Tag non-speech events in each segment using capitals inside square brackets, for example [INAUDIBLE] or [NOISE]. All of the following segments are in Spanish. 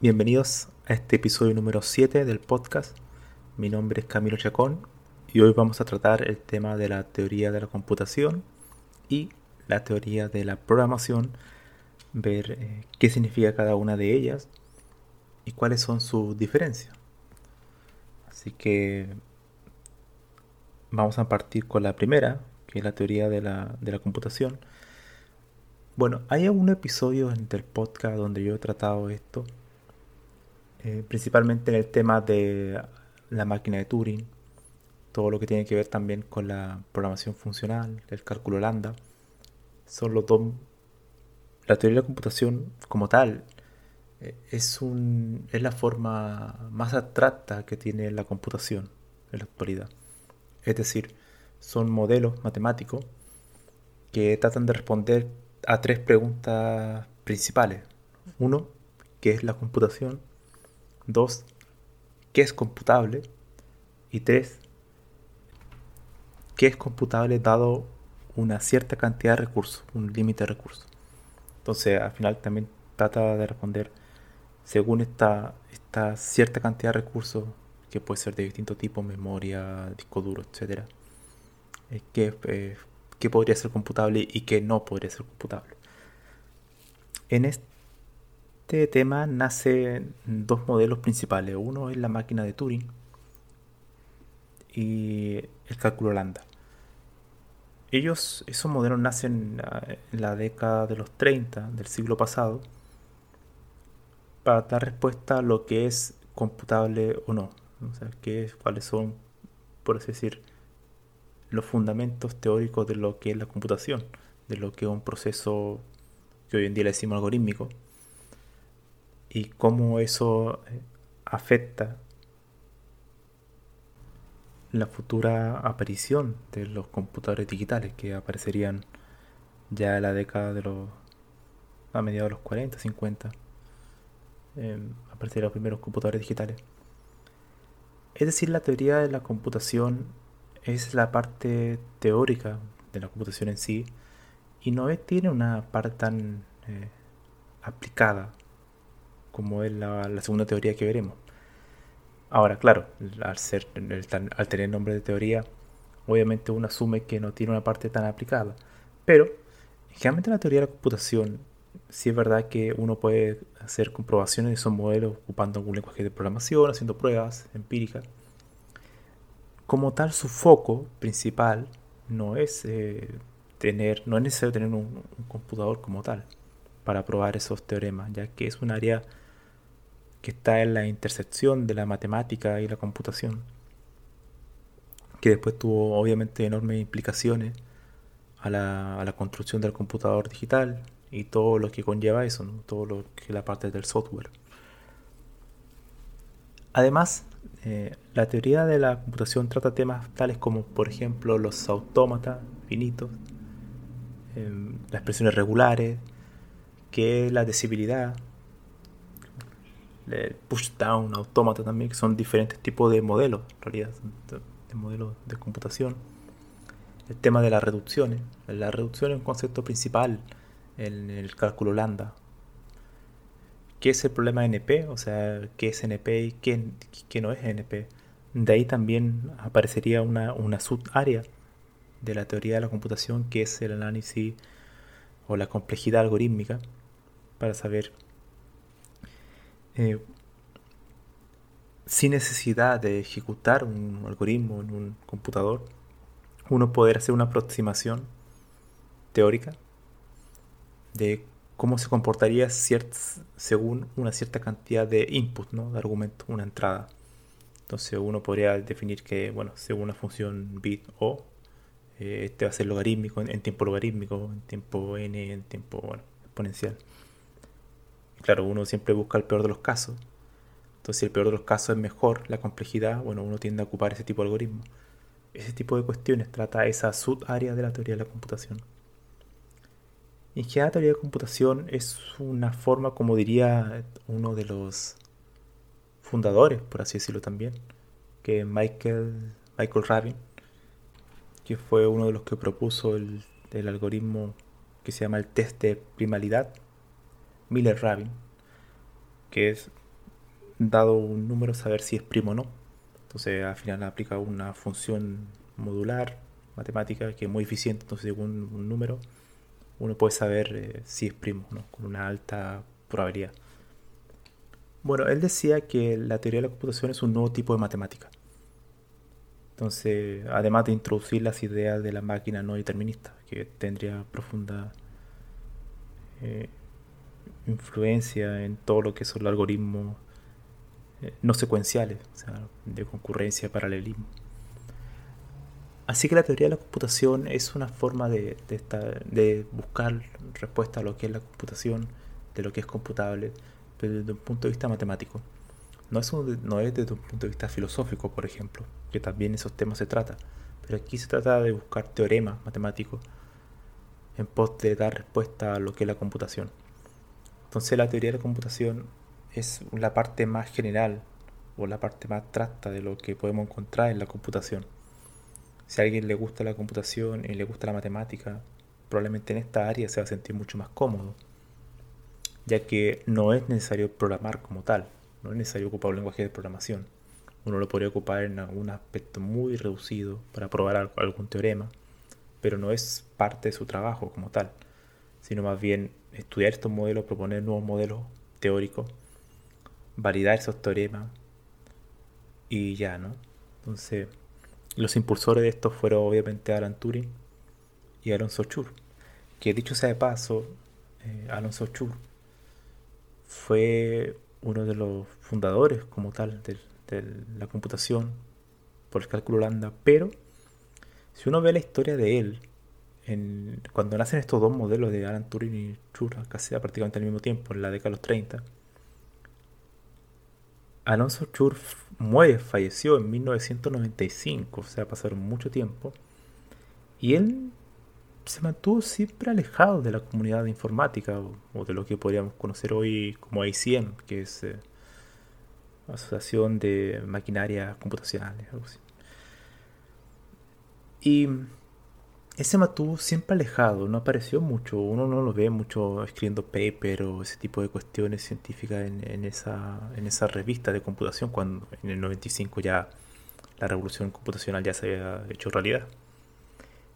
bienvenidos a este episodio número 7 del podcast. Mi nombre es Camilo Chacón y hoy vamos a tratar el tema de la teoría de la computación y la teoría de la programación, ver eh, qué significa cada una de ellas y cuáles son sus diferencias. Así que vamos a partir con la primera, que es la teoría de la, de la computación bueno, hay algún episodio en el podcast donde yo he tratado esto, eh, principalmente en el tema de la máquina de Turing, todo lo que tiene que ver también con la programación funcional, el cálculo lambda. Son los dos. La teoría de la computación como tal eh, es, un, es la forma más abstracta que tiene la computación en la actualidad. Es decir, son modelos matemáticos que tratan de responder a tres preguntas principales. Uno, ¿qué es la computación? Dos, ¿qué es computable? Y tres, ¿qué es computable dado una cierta cantidad de recursos, un límite de recursos? Entonces, al final también trata de responder según esta, esta cierta cantidad de recursos, que puede ser de distintos tipos, memoria, disco duro, etc. ¿Qué, eh, qué podría ser computable y qué no podría ser computable. En este tema nacen dos modelos principales. Uno es la máquina de Turing y el cálculo lambda. Ellos, esos modelos nacen en la década de los 30 del siglo pasado para dar respuesta a lo que es computable o no. O sea, qué, cuáles son, por así decir, los fundamentos teóricos de lo que es la computación, de lo que es un proceso que hoy en día le decimos algorítmico, y cómo eso eh, afecta la futura aparición de los computadores digitales que aparecerían ya en la década de los a mediados de los 40, 50 eh, aparecerían los primeros computadores digitales. Es decir, la teoría de la computación es la parte teórica de la computación en sí y no tiene una parte tan eh, aplicada como es la, segunda teoría que veremos. Ahora, claro, al, ser, al tener nombre de teoría, obviamente uno asume que no tiene una parte tan aplicada. Pero, generalmente la teoría de la computación, sí es verdad que uno puede hacer comprobaciones de esos modelos ocupando algún lenguaje de programación, haciendo pruebas empíricas como tal su foco principal no es eh, tener, no es necesario tener un, computador como tal para probar esos teoremas, ya que es un área que está en la intersección de la matemática y la computación, que después tuvo obviamente enormes implicaciones a la, construcción del computador digital y todo lo que conlleva eso, todo lo que es la parte del software. Además, eh, la teoría de la computación trata temas tales como, por ejemplo, los autómatas finitos, em, las expresiones regulares, que la decibilidad, el push down, autómata también, que son diferentes tipos de modelos, en realidad, de modelos de computación. El tema de las reducciones. La reducción es un concepto principal en el cálculo lambda. ¿Qué es el problema de NP? O sea, ¿qué es NP y qué, qué no es NP? De ahí también aparecería una, una subárea de la teoría de la computación que es el análisis o la complejidad algorítmica para saber eh, sin necesidad de ejecutar un algoritmo en un computador, uno poder hacer una aproximación teórica de cómo se comportaría según una cierta cantidad de input, ¿no? de argumento, una entrada. Entonces uno podría definir que, bueno, según una función bit o, eh, este va a ser logarítmico en, tiempo logarítmico, en tiempo n, en tiempo exponencial. Claro, uno siempre busca el peor de los casos. Entonces, si el peor de los casos es mejor la complejidad, bueno, uno tiende a ocupar ese tipo de algoritmo. Ese tipo de cuestiones trata esa subárea de la teoría de la computación. Y que la teoría de computación es una forma, como diría uno de los fundadores, por así decirlo también, que Michael, Michael Rabin, que fue uno de los que propuso el, algoritmo que se llama el test de primalidad, Miller-Rabin, que es dado un número saber si es primo o no. Entonces al final aplica una función modular matemática que es muy eficiente, entonces según un número uno puede saber eh, si es primo no, con una alta probabilidad. Bueno, él decía que la teoría de la computación es un nuevo tipo de matemática. Entonces, además de introducir las ideas de la máquina no determinista, que tendría profunda eh, influencia en todo lo que son los algoritmos eh, no secuenciales, o sea, de concurrencia, paralelismo. Así que la teoría de la computación es una forma de, de buscar respuesta a lo que es la computación, de lo que es computable, pero desde un punto de vista matemático. No es, no es desde un punto de vista filosófico, por ejemplo, que también esos temas se trata, pero aquí se trata de buscar teoremas matemáticos en pos de dar respuesta a lo que es la computación. Entonces la teoría de la computación es la parte más general o la parte más abstracta de lo que podemos encontrar en la computación. Si a alguien le gusta la computación y le gusta la matemática, probablemente en esta área se va a sentir mucho más cómodo ya que no es necesario programar como tal, no es necesario ocupar un lenguaje de programación. Uno lo podría ocupar en algún aspecto muy reducido para probar algún teorema, pero no es parte de su trabajo como tal, sino más bien estudiar estos modelos, proponer nuevos modelos teóricos, validar esos teoremas y ya, ¿no? Entonces, los impulsores de esto fueron obviamente Alan Turing y Alonso Chur, que dicho sea de paso, eh, Alonso Chur fue uno de los fundadores como tal de, la computación por el cálculo lambda, pero si uno ve la historia de él, en, cuando nacen estos dos modelos de Alan Turing y Chur, casi prácticamente al mismo tiempo, en la década de los 30, Alonso Chur muere, falleció en 1995, o sea, pasaron mucho tiempo, y él se mantuvo siempre alejado de la comunidad de informática o, de lo que podríamos conocer hoy como ICM, que es eh, Asociación de Maquinaria Computacionales. Y él se mantuvo siempre alejado, no apareció mucho, uno no lo ve mucho escribiendo paper o ese tipo de cuestiones científicas en, en, esa, en esa revista de computación, cuando en el 95 ya la revolución computacional ya se había hecho realidad.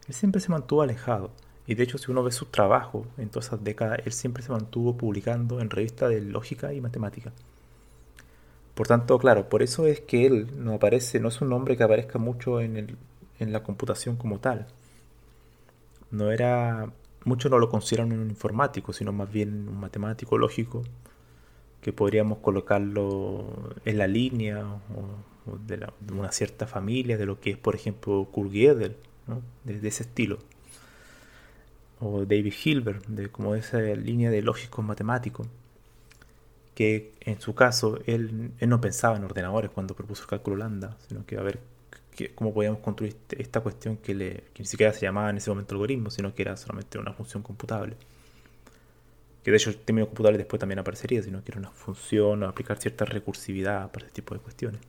Él siempre se mantuvo alejado. Y de hecho, si uno ve su trabajo en todas esas décadas, él siempre se mantuvo publicando en revistas de lógica y matemática. Por tanto, claro, por eso es que él no aparece, no es un nombre que aparezca mucho en, el, en la computación como tal. No era, muchos no lo consideran un informático, sino más bien un matemático lógico, que podríamos colocarlo en la línea o, de, una cierta familia, de lo que es, por ejemplo, Kurt Gödel de, ese estilo. O David Hilbert, de como esa línea de lógicos matemáticos, que en su caso él, no pensaba en ordenadores cuando propuso el cálculo lambda, sino que a ver cómo podíamos construir este, esta cuestión que, le, ni siquiera se llamaba en ese momento algoritmo, sino que era solamente una función computable. que de hecho el término computable después también aparecería, sino que era una función o aplicar cierta recursividad para ese tipo de cuestiones.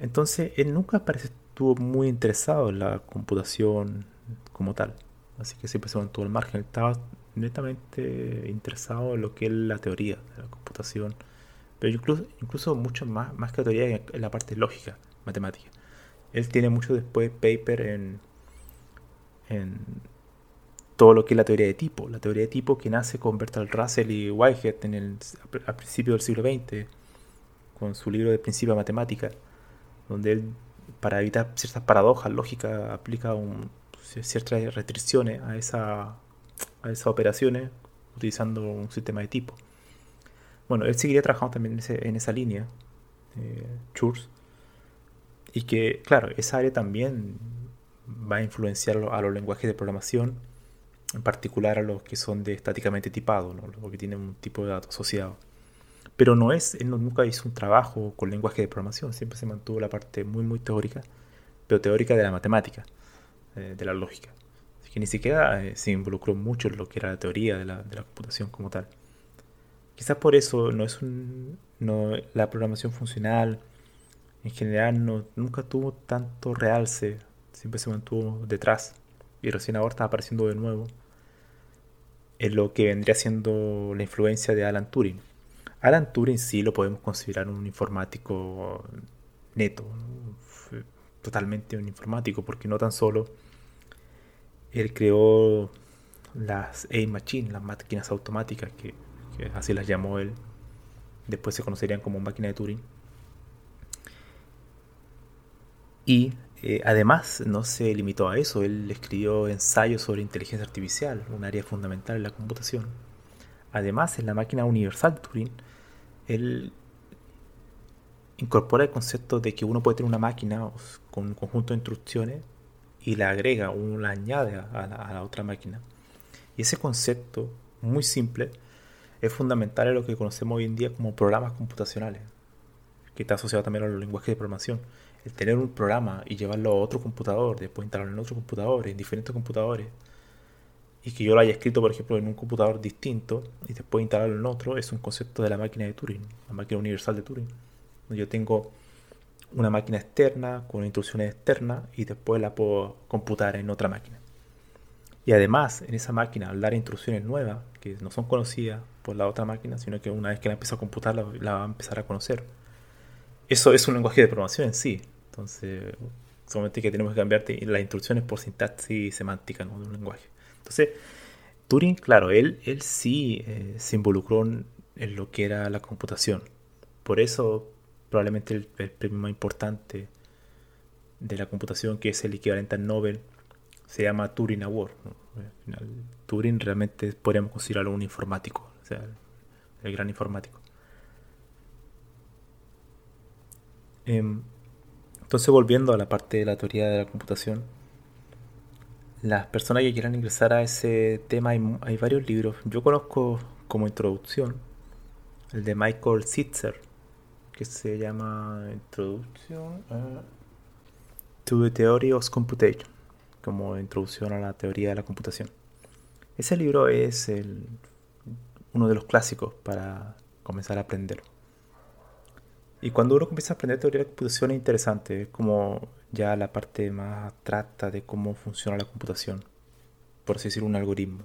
Entonces, él nunca parece estuvo muy interesado en la computación como tal. Así que siempre se mantuvo al margen. Estaba netamente interesado en lo que es la teoría de la computación. Pero incluso, incluso mucho más, más que la teoría en la parte lógica, matemática. Él tiene mucho después paper en, en todo lo que es la teoría de tipo. La teoría de tipo que nace con Bertrand Russell y Whitehead en el, a principios del siglo XX, con su libro de Principio de Matemática, donde él, para evitar ciertas paradojas lógicas, aplica ciertas restricciones a, esa, a esas operaciones utilizando un sistema de tipo. Bueno, él seguiría trabajando también en, esa línea, eh, Church, y que, claro, esa área también va a influenciar a los lenguajes de programación, en particular a los que son de estáticamente tipados, ¿no? los que tienen un tipo de dato asociado. Pero no es, él nunca hizo un trabajo con lenguaje de programación, siempre se mantuvo la parte muy, muy teórica, pero teórica de la matemática, eh, de la lógica. Así que ni siquiera eh, se involucró mucho en lo que era la teoría de la, de la computación como tal. Quizás por eso no es un, no, la programación funcional en general no, nunca tuvo tanto realce, siempre se mantuvo detrás. Y recién ahora está apareciendo de nuevo en lo que vendría siendo la influencia de Alan Turing. Alan Turing sí lo podemos considerar un informático neto, totalmente un informático, porque no tan solo él creó las A-Machine, las máquinas automáticas, que, que así las llamó él, después se conocerían como máquina de Turing Y eh, además no se limitó a eso, él escribió ensayos sobre inteligencia artificial, un área fundamental en la computación. Además, en la máquina universal de Turing, él incorpora el concepto de que uno puede tener una máquina con un conjunto de instrucciones y la agrega, uno la añade a la, otra máquina. Y ese concepto, muy simple, es fundamental en lo que conocemos hoy en día como programas computacionales, que está asociado también a los lenguajes de programación tener un programa y llevarlo a otro computador, después instalarlo en otro computador, en diferentes computadores, y que yo lo haya escrito, por ejemplo, en un computador distinto y después instalarlo en otro, es un concepto de la máquina de Turing, la máquina universal de Turing. Yo tengo una máquina externa con instrucciones externas y después la puedo computar en otra máquina. Y además, en esa máquina, dar instrucciones nuevas, que no son conocidas por la otra máquina, sino que una vez que la empieza a computar, la, la va a empezar a conocer eso es un lenguaje de programación en sí. Entonces, solamente que tenemos que cambiar las instrucciones por sintaxis semántica de un lenguaje. Entonces, Turing, claro, él, él sí eh, se involucró en, lo que era la computación. Por eso, probablemente el, premio más importante de la computación, que es el equivalente al Nobel, se llama Turing Award. Turing realmente podríamos considerarlo un informático, o sea, el gran informático. Em, entonces, volviendo a la parte de la teoría de la computación, las personas que quieran ingresar a ese tema, hay, varios libros. Yo conozco como introducción el de Michael Sitzer, que se llama Introduction to the Theory of Computation, como introducción a la teoría de la computación. Ese libro es uno de los clásicos para comenzar a aprenderlo. Y cuando uno comienza a aprender teoría de la computación es interesante, es como ya la parte más abstracta de cómo funciona la computación, por así decirlo, un algoritmo,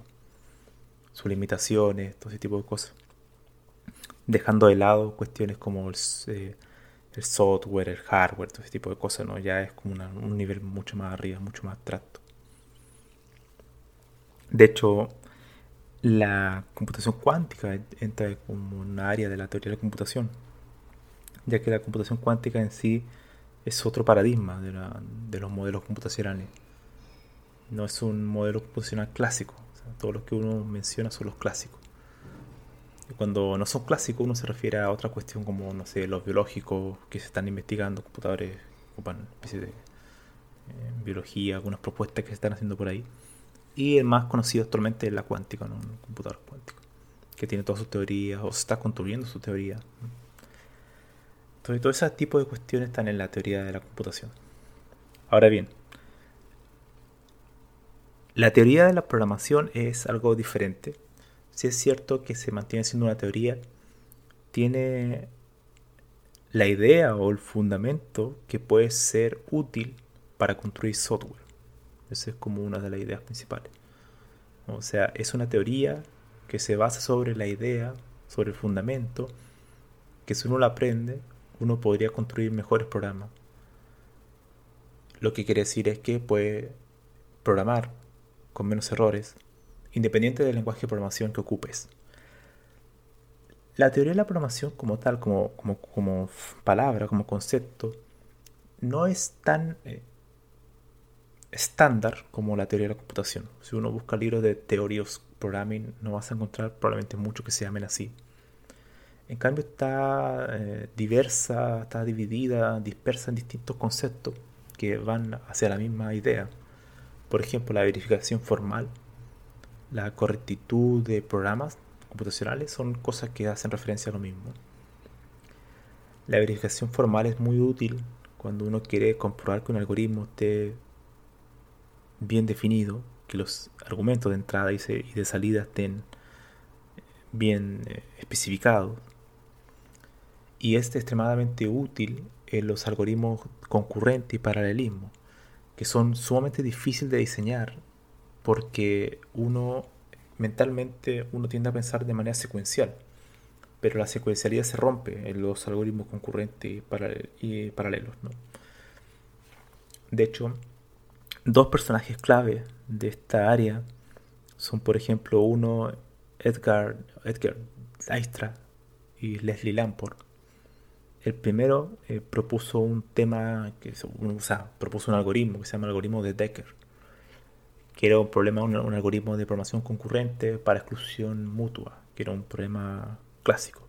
sus limitaciones, todo ese tipo de cosas. Dejando de lado cuestiones como el, eh, software, el hardware, todo ese tipo de cosas, ¿no? Ya es como un nivel mucho más arriba, mucho más abstracto. De hecho, la computación cuántica entra como un área de la teoría de la computación ya que la computación cuántica en sí es otro paradigma de, los modelos computacionales. No es un modelo computacional clásico, todos los que uno menciona son los clásicos. Y cuando no son clásicos uno se refiere a otra cuestión como, no sé, los biológicos que se están investigando, computadores ocupan especies de eh, biología, algunas propuestas que se están haciendo por ahí. Y el más conocido actualmente es la cuántica, ¿no? un computador cuántico, que tiene todas sus teorías o se está construyendo su teoría. Entonces, todo ese tipo de cuestiones están en la teoría de la computación. Ahora bien, la teoría de la programación es algo diferente, si es cierto que se mantiene siendo una teoría, tiene la idea o el fundamento que puede ser útil para construir software. Esa es como una de las ideas principales. O sea, es una teoría que se basa sobre la idea, sobre el fundamento, que si uno la aprende, uno podría construir mejores programas. Lo que quiere decir es que puede programar con menos errores, independiente del lenguaje de programación que ocupes. La teoría de la programación como tal, como, como, palabra, como concepto, no es tan eh, estándar como la teoría de la computación. Si uno busca libros de Theory of Programming, no vas a encontrar probablemente muchos que se llamen así. En cambio está eh, diversa, está dividida, dispersa en distintos conceptos que van hacia la misma idea. Por ejemplo, la verificación formal, la correctitud de programas computacionales son cosas que hacen referencia a lo mismo. La verificación formal es muy útil cuando uno quiere comprobar que un algoritmo esté bien definido, que los argumentos de entrada y de salida estén bien eh, especificados. Y es extremadamente útil en los algoritmos concurrentes y paralelismo, que son sumamente difíciles de diseñar porque uno mentalmente uno tiende a pensar de manera secuencial, pero la secuencialidad se rompe en los algoritmos concurrentes y, paralelos. De hecho, Dos personajes clave de esta área son, por ejemplo, uno Edgar, Edgar y Leslie Lamport. El primero eh, propuso un tema, que, o sea, propuso un algoritmo que se llama algoritmo de Decker, que era un problema, un, algoritmo de programación concurrente para exclusión mutua, que era un problema clásico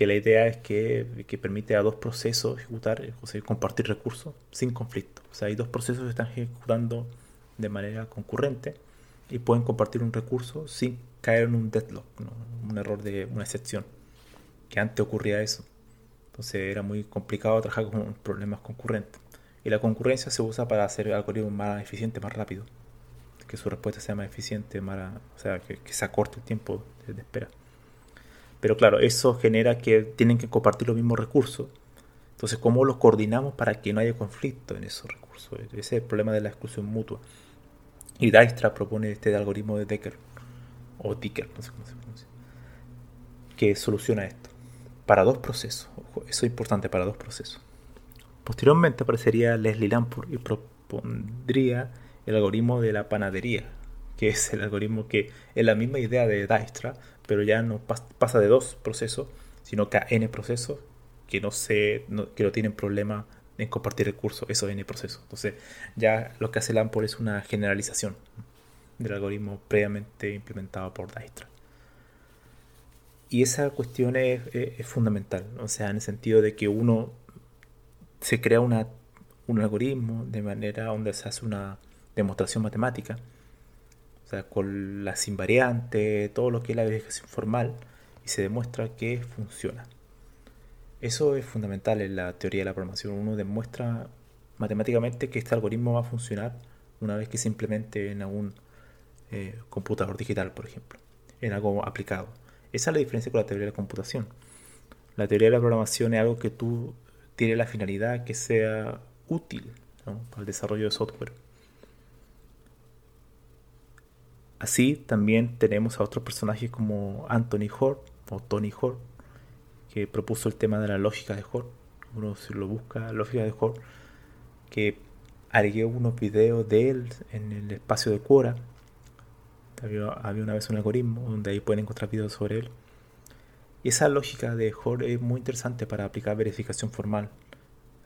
que la idea es que, permite a dos procesos ejecutar, o sea, compartir recursos sin conflicto. O sea, hay dos procesos que están ejecutando de manera concurrente y pueden compartir un recurso sin caer en un deadlock, un error de una excepción, que antes ocurría eso. Entonces era muy complicado trabajar con problemas concurrentes. Y la concurrencia se usa para hacer algoritmos más eficientes, más rápido. Que su respuesta sea más eficiente, más, o sea, que, se acorte el tiempo de espera. Pero claro, eso genera que tienen que compartir los mismos recursos. Entonces, ¿cómo los coordinamos para que no haya conflicto en esos recursos? Ese es el problema de la exclusión mutua. Y Dijkstra propone este algoritmo de Decker, o Dicker, no sé cómo se pronuncia, que soluciona esto. Para dos procesos. Eso es importante para dos procesos. Posteriormente aparecería Leslie Lamport y propondría el algoritmo de la panadería, que es el algoritmo que es la misma idea de Dijkstra, pero ya no pasa de dos procesos, sino que a n procesos que no, se, que no tienen problema en compartir recursos, esos n procesos. Entonces, ya lo que hace Lamport es una generalización del algoritmo previamente implementado por Dijkstra. Y esa cuestión es, fundamental, o sea, en el sentido de que uno se crea una, un algoritmo de manera donde se hace una demostración matemática o sea, con las invariantes, todo lo que es la verificación formal, y se demuestra que funciona. Eso es fundamental en la teoría de la programación. Uno demuestra matemáticamente que este algoritmo va a funcionar una vez que se implemente en algún eh, computador digital, por ejemplo, en algo aplicado. Esa es la diferencia con la teoría de la computación. La teoría de la programación es algo que tú tiene la finalidad que sea útil para el desarrollo de software. Así también tenemos a otros personajes como Anthony Hoare o Tony Hoare, que propuso el tema de la lógica de Hoare. Uno si lo busca, lógica de Hoare, que agregué unos videos de él en el espacio de Quora. Había, una vez un algoritmo donde ahí pueden encontrar videos sobre él. Y esa lógica de Hoare es muy interesante para aplicar verificación formal,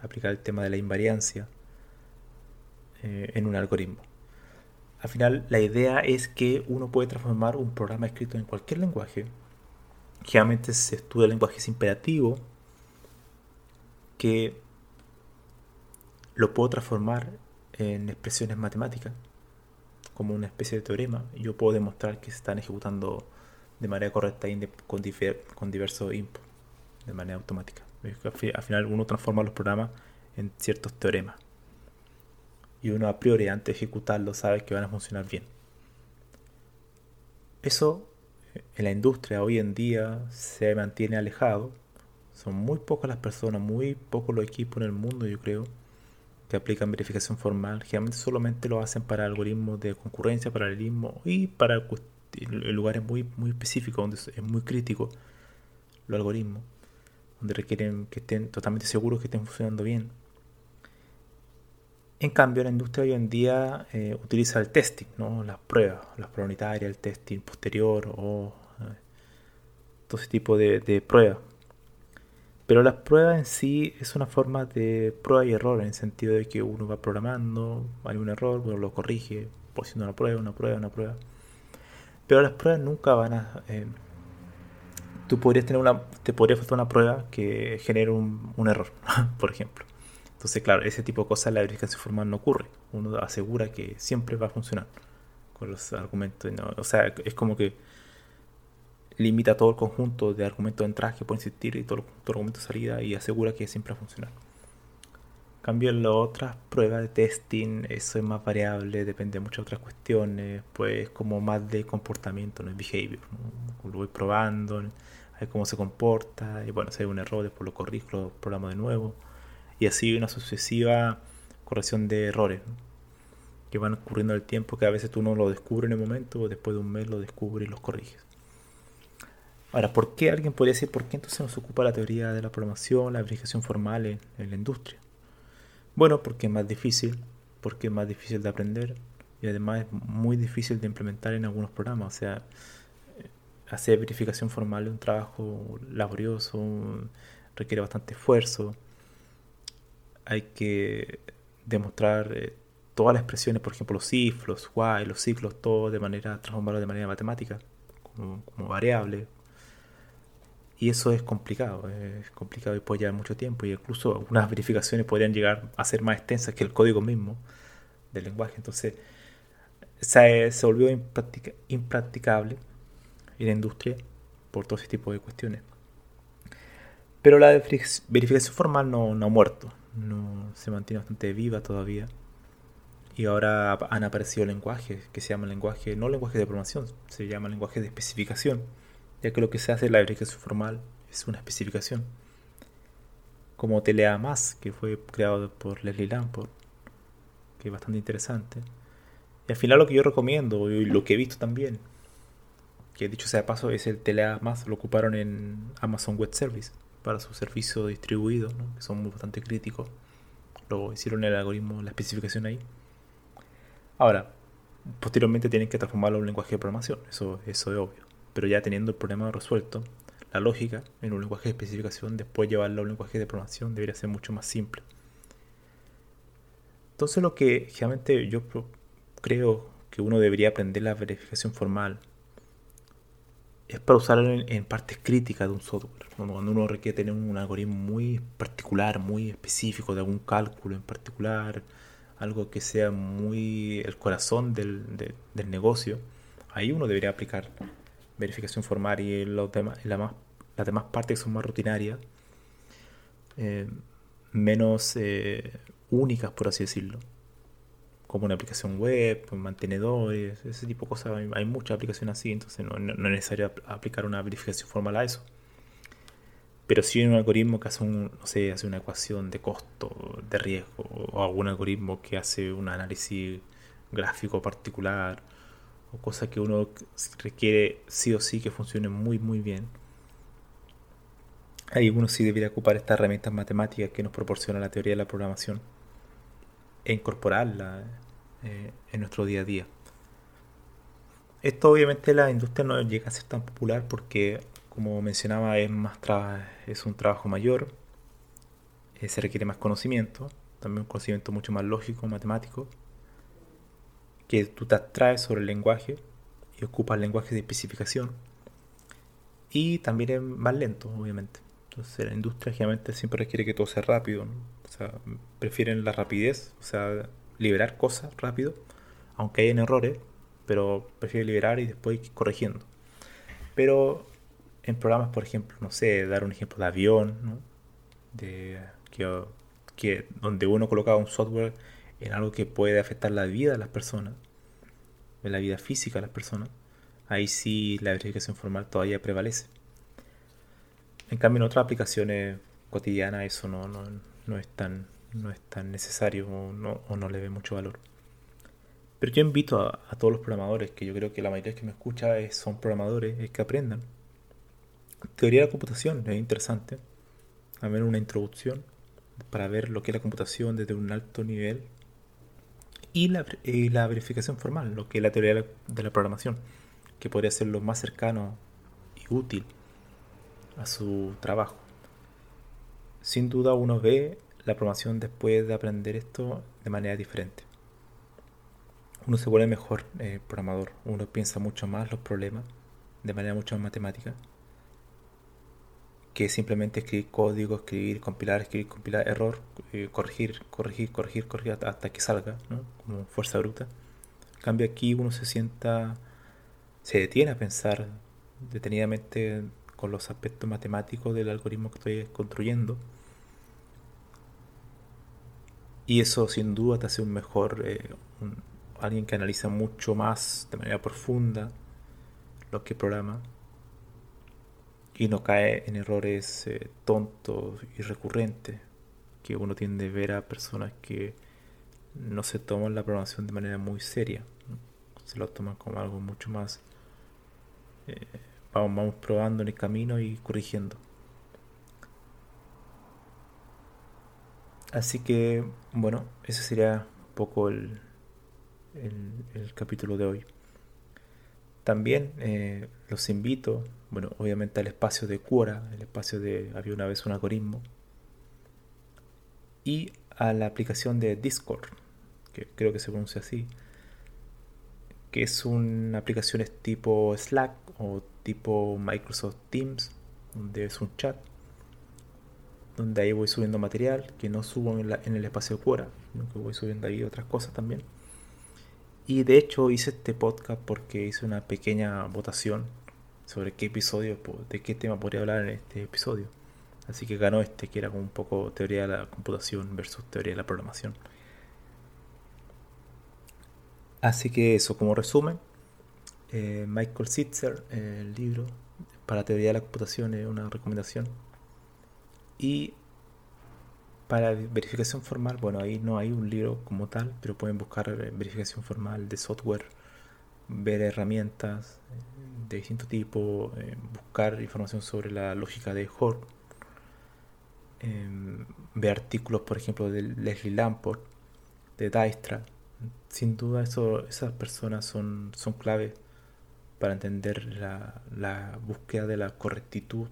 aplicar el tema de la invariancia eh, en un algoritmo. Al final, la idea es que uno puede transformar un programa escrito en cualquier lenguaje. Generalmente se estudia el lenguaje imperativo, que lo puedo transformar en expresiones matemáticas, como una especie de teorema. Yo puedo demostrar que se están ejecutando de manera correcta con, con diversos inputs, de manera automática. Al final, uno transforma los programas en ciertos teoremas y uno a priori antes de ejecutarlo sabe que van a funcionar bien. Eso en la industria hoy en día se mantiene alejado. Son muy pocas las personas, muy pocos los equipos en el mundo, yo creo, que aplican verificación formal. Generalmente solamente lo hacen para algoritmos de concurrencia, paralelismo y para lugares muy, muy específicos donde es muy crítico los algoritmos, donde requieren que estén totalmente seguros que estén funcionando bien. En cambio, la industria hoy en día eh, utiliza el testing, ¿no? las pruebas, las pruebas unitarias, el testing posterior o eh, todo ese tipo de, de pruebas. Pero las pruebas en sí es una forma de prueba y error, en el sentido de que uno va programando, hay un error, uno lo corrige, poniendo una prueba, una prueba, una prueba. Pero las pruebas nunca van a... Eh, tú podrías tener una... Te podría faltar una prueba que genere un, un error, [LAUGHS] por ejemplo. Entonces, claro, ese tipo de cosas la verificación formal no ocurre. Uno asegura que siempre va a funcionar con los argumentos. O sea, es como que limita todo el conjunto de argumentos de entrada que pueden existir y todo el argumento de salida y asegura que siempre va a funcionar. cambio, en las otras pruebas de testing, eso es más variable, depende de muchas otras cuestiones, pues como más de comportamiento, no es behavior. Lo voy probando, a cómo se comporta, y bueno, si hay un error, después lo corrijo, lo programo de nuevo, y así una sucesiva corrección de errores que van ocurriendo en el tiempo, que a veces tú no lo descubres en el momento, después de un mes lo descubres y los corriges. Ahora, ¿por qué alguien podría decir por qué entonces nos ocupa la teoría de la programación, la verificación formal en, la industria? Bueno, porque es más difícil, porque es más difícil de aprender y además es muy difícil de implementar en algunos programas. O sea, hacer verificación formal es un trabajo laborioso, requiere bastante esfuerzo. Hay que demostrar eh, todas las expresiones, por ejemplo, los if, los while, los ciclos, todo de manera, transformarlo de manera matemática, como, como variable, y eso es complicado, es complicado y puede llevar mucho tiempo. Y incluso algunas verificaciones podrían llegar a ser más extensas que el código mismo del lenguaje. Entonces se, se volvió impracticable en la industria por todo ese tipo de cuestiones. Pero la verificación formal no, no ha muerto, no, se mantiene bastante viva todavía. Y ahora han aparecido lenguajes que se llaman lenguaje, no lenguaje de programación, se llama lenguaje de especificación ya que lo que se hace en la verificación formal es una especificación. Como TLA+, que fue creado por Leslie Lamport, que es bastante interesante. Y al final lo que yo recomiendo, y lo que he visto también, que dicho sea de paso, es el TLA+, lo ocuparon en Amazon Web Service para su servicio distribuido, que son bastante críticos. Luego hicieron el algoritmo, la especificación ahí. Ahora, posteriormente tienen que transformarlo en un lenguaje de programación, eso, eso es obvio pero ya teniendo el problema resuelto, la lógica en un lenguaje de especificación, después llevarlo a un lenguaje de programación, debería ser mucho más simple. Entonces lo que realmente yo creo que uno debería aprender la verificación formal es para usarlo en, partes críticas de un software. Cuando uno requiere tener un algoritmo muy particular, muy específico de algún cálculo en particular, algo que sea muy el corazón del, del negocio, ahí uno debería aplicar verificación formal y los demás, la las demás partes que son más rutinarias, eh, menos eh, únicas, por así decirlo. Como una aplicación web, mantenedores, ese tipo de cosas. Hay, muchas aplicaciones así, entonces no, es necesario aplicar una verificación formal a eso. Pero si hay un algoritmo que hace, un, no sé, hace una ecuación de costo, de riesgo, o algún algoritmo que hace un análisis gráfico particular, cosa que uno requiere sí o sí que funcione muy muy bien. Ahí uno sí debería ocupar estas herramientas matemáticas que nos proporciona la teoría de la programación e incorporarla eh, en nuestro día a día. Esto obviamente la industria no llega a ser tan popular porque, como mencionaba, es, más es un trabajo mayor, eh, se requiere más conocimiento, también un conocimiento mucho más lógico, matemático, que tú te atraes sobre el lenguaje y ocupas el lenguaje de especificación. Y también es más lento, obviamente. Entonces la industria generalmente siempre requiere que todo sea rápido. O sea, prefieren la rapidez, o sea, liberar cosas rápido, aunque hayan errores, pero prefieren liberar y después ir corrigiendo. Pero en programas, por ejemplo, no sé, dar un ejemplo de avión, ¿no? de, que, que, donde uno colocaba un software en algo que puede afectar la vida de las personas, de la vida física de las personas, ahí sí la verificación formal todavía prevalece. En cambio, en otras aplicaciones cotidianas eso no, no, es, tan, no es tan necesario o no, o no le ve mucho valor. Pero yo invito a, todos los programadores, que yo creo que la mayoría que me escucha son programadores, es que aprendan. Teoría de la computación es interesante. A ver una introducción para ver lo que es la computación desde un alto nivel. Y la, la verificación formal, lo que es la teoría de la, programación, que podría ser lo más cercano y útil a su trabajo. Sin duda uno ve la programación después de aprender esto de manera diferente. Uno se vuelve mejor eh, programador, uno piensa mucho más los problemas de manera mucho más matemática que simplemente escribir código, escribir, compilar, escribir, compilar, error, eh, corregir, corregir, corregir, corregir hasta, que salga, ¿no? como fuerza bruta. En cambio aquí uno se sienta, se detiene a pensar detenidamente con los aspectos matemáticos del algoritmo que estoy construyendo. Y eso sin duda te hace un mejor, eh, alguien que analiza mucho más de manera profunda lo que programa y no cae en errores eh, tontos y recurrentes que uno tiende a ver a personas que no se toman la programación de manera muy seria, se lo toman como algo mucho más eh, vamos, probando en el camino y corrigiendo. Así que, bueno, ese sería un poco el, el, capítulo de hoy. También eh, los invito, bueno, obviamente al espacio de Quora, el espacio de Había una vez un algoritmo, y a la aplicación de Discord, que creo que se pronuncia así, que es una aplicación tipo Slack o tipo Microsoft Teams, donde es un chat, donde ahí voy subiendo material que no subo en, en el espacio de Quora, voy subiendo ahí otras cosas también. Y de hecho hice este podcast porque hice una pequeña votación sobre qué episodio, de qué tema podría hablar en este episodio. Así que ganó este, que era como un poco teoría de la computación versus teoría de la programación. Así que eso, como resumen, eh, Michael Sitzer, el libro para teoría de la computación es una recomendación. Y para verificación formal, bueno, ahí no hay un libro como tal, pero pueden buscar eh, verificación formal de software, ver herramientas eh, de distinto tipo, eh, buscar información sobre la lógica de Hort, em, ver artículos, por ejemplo, de Leslie Lamport, de Dijkstra. Sin duda eso, esas personas son, son clave para entender la búsqueda de la correctitud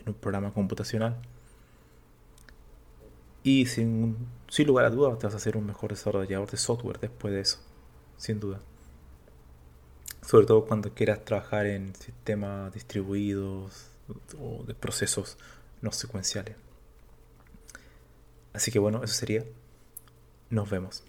en un programa computacional y sin, sin lugar a dudas te vas a hacer un mejor desarrollador de software después de eso, sin duda. Sobre todo cuando quieras trabajar en sistemas distribuidos o de procesos no secuenciales. Así que bueno, eso sería. Nos vemos.